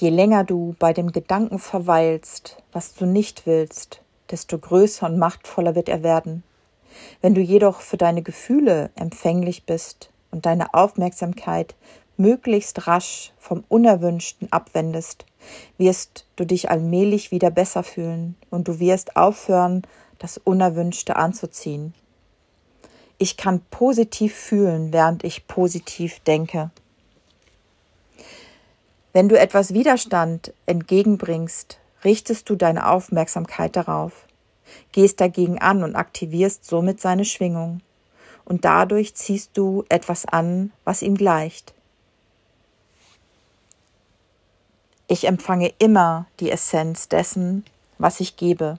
Je länger du bei dem Gedanken verweilst, was du nicht willst, desto größer und machtvoller wird er werden. Wenn du jedoch für deine Gefühle empfänglich bist und deine Aufmerksamkeit möglichst rasch vom Unerwünschten abwendest, wirst du dich allmählich wieder besser fühlen und du wirst aufhören, das Unerwünschte anzuziehen. Ich kann positiv fühlen, während ich positiv denke. Wenn du etwas Widerstand entgegenbringst, richtest du deine Aufmerksamkeit darauf, gehst dagegen an und aktivierst somit seine Schwingung. Und dadurch ziehst du etwas an, was ihm gleicht. Ich empfange immer die Essenz dessen, was ich gebe.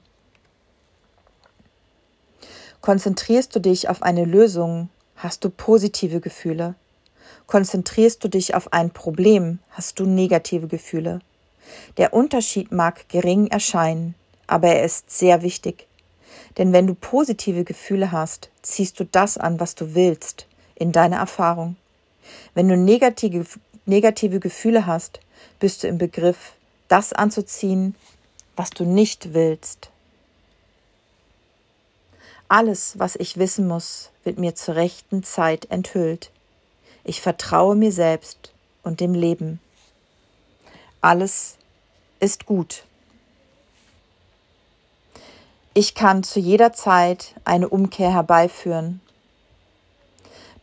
Konzentrierst du dich auf eine Lösung, hast du positive Gefühle. Konzentrierst du dich auf ein Problem, hast du negative Gefühle. Der Unterschied mag gering erscheinen, aber er ist sehr wichtig. Denn wenn du positive Gefühle hast, ziehst du das an, was du willst, in deine Erfahrung. Wenn du negative, negative Gefühle hast, bist du im Begriff, das anzuziehen, was du nicht willst. Alles, was ich wissen muss, wird mir zur rechten Zeit enthüllt. Ich vertraue mir selbst und dem Leben. Alles ist gut. Ich kann zu jeder Zeit eine Umkehr herbeiführen.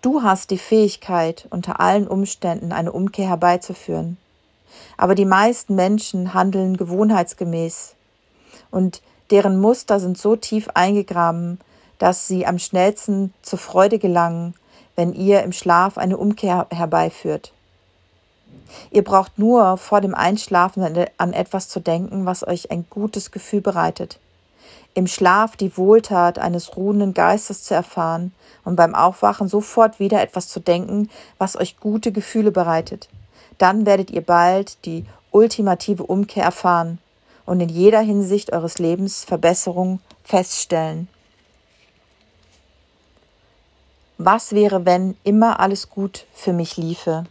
Du hast die Fähigkeit, unter allen Umständen eine Umkehr herbeizuführen. Aber die meisten Menschen handeln gewohnheitsgemäß und deren Muster sind so tief eingegraben, dass sie am schnellsten zur Freude gelangen, wenn ihr im Schlaf eine Umkehr herbeiführt. Ihr braucht nur vor dem Einschlafen an etwas zu denken, was euch ein gutes Gefühl bereitet. Im Schlaf die Wohltat eines ruhenden Geistes zu erfahren und beim Aufwachen sofort wieder etwas zu denken, was euch gute Gefühle bereitet dann werdet ihr bald die ultimative Umkehr erfahren und in jeder Hinsicht eures Lebens Verbesserung feststellen. Was wäre, wenn immer alles gut für mich liefe?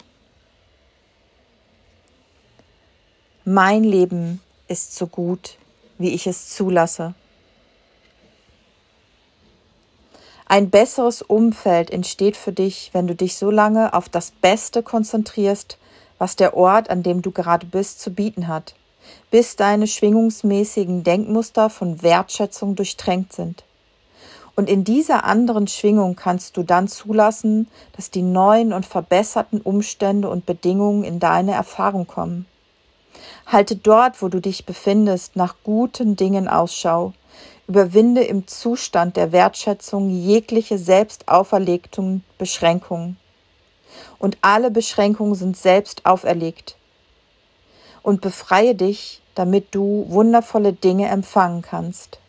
Mein Leben ist so gut, wie ich es zulasse. Ein besseres Umfeld entsteht für dich, wenn du dich so lange auf das Beste konzentrierst, was der Ort, an dem du gerade bist, zu bieten hat, bis deine schwingungsmäßigen Denkmuster von Wertschätzung durchtränkt sind. Und in dieser anderen Schwingung kannst du dann zulassen, dass die neuen und verbesserten Umstände und Bedingungen in deine Erfahrung kommen. Halte dort, wo du dich befindest, nach guten Dingen Ausschau. Überwinde im Zustand der Wertschätzung jegliche selbst auferlegten Beschränkungen und alle Beschränkungen sind selbst auferlegt. Und befreie dich, damit du wundervolle Dinge empfangen kannst.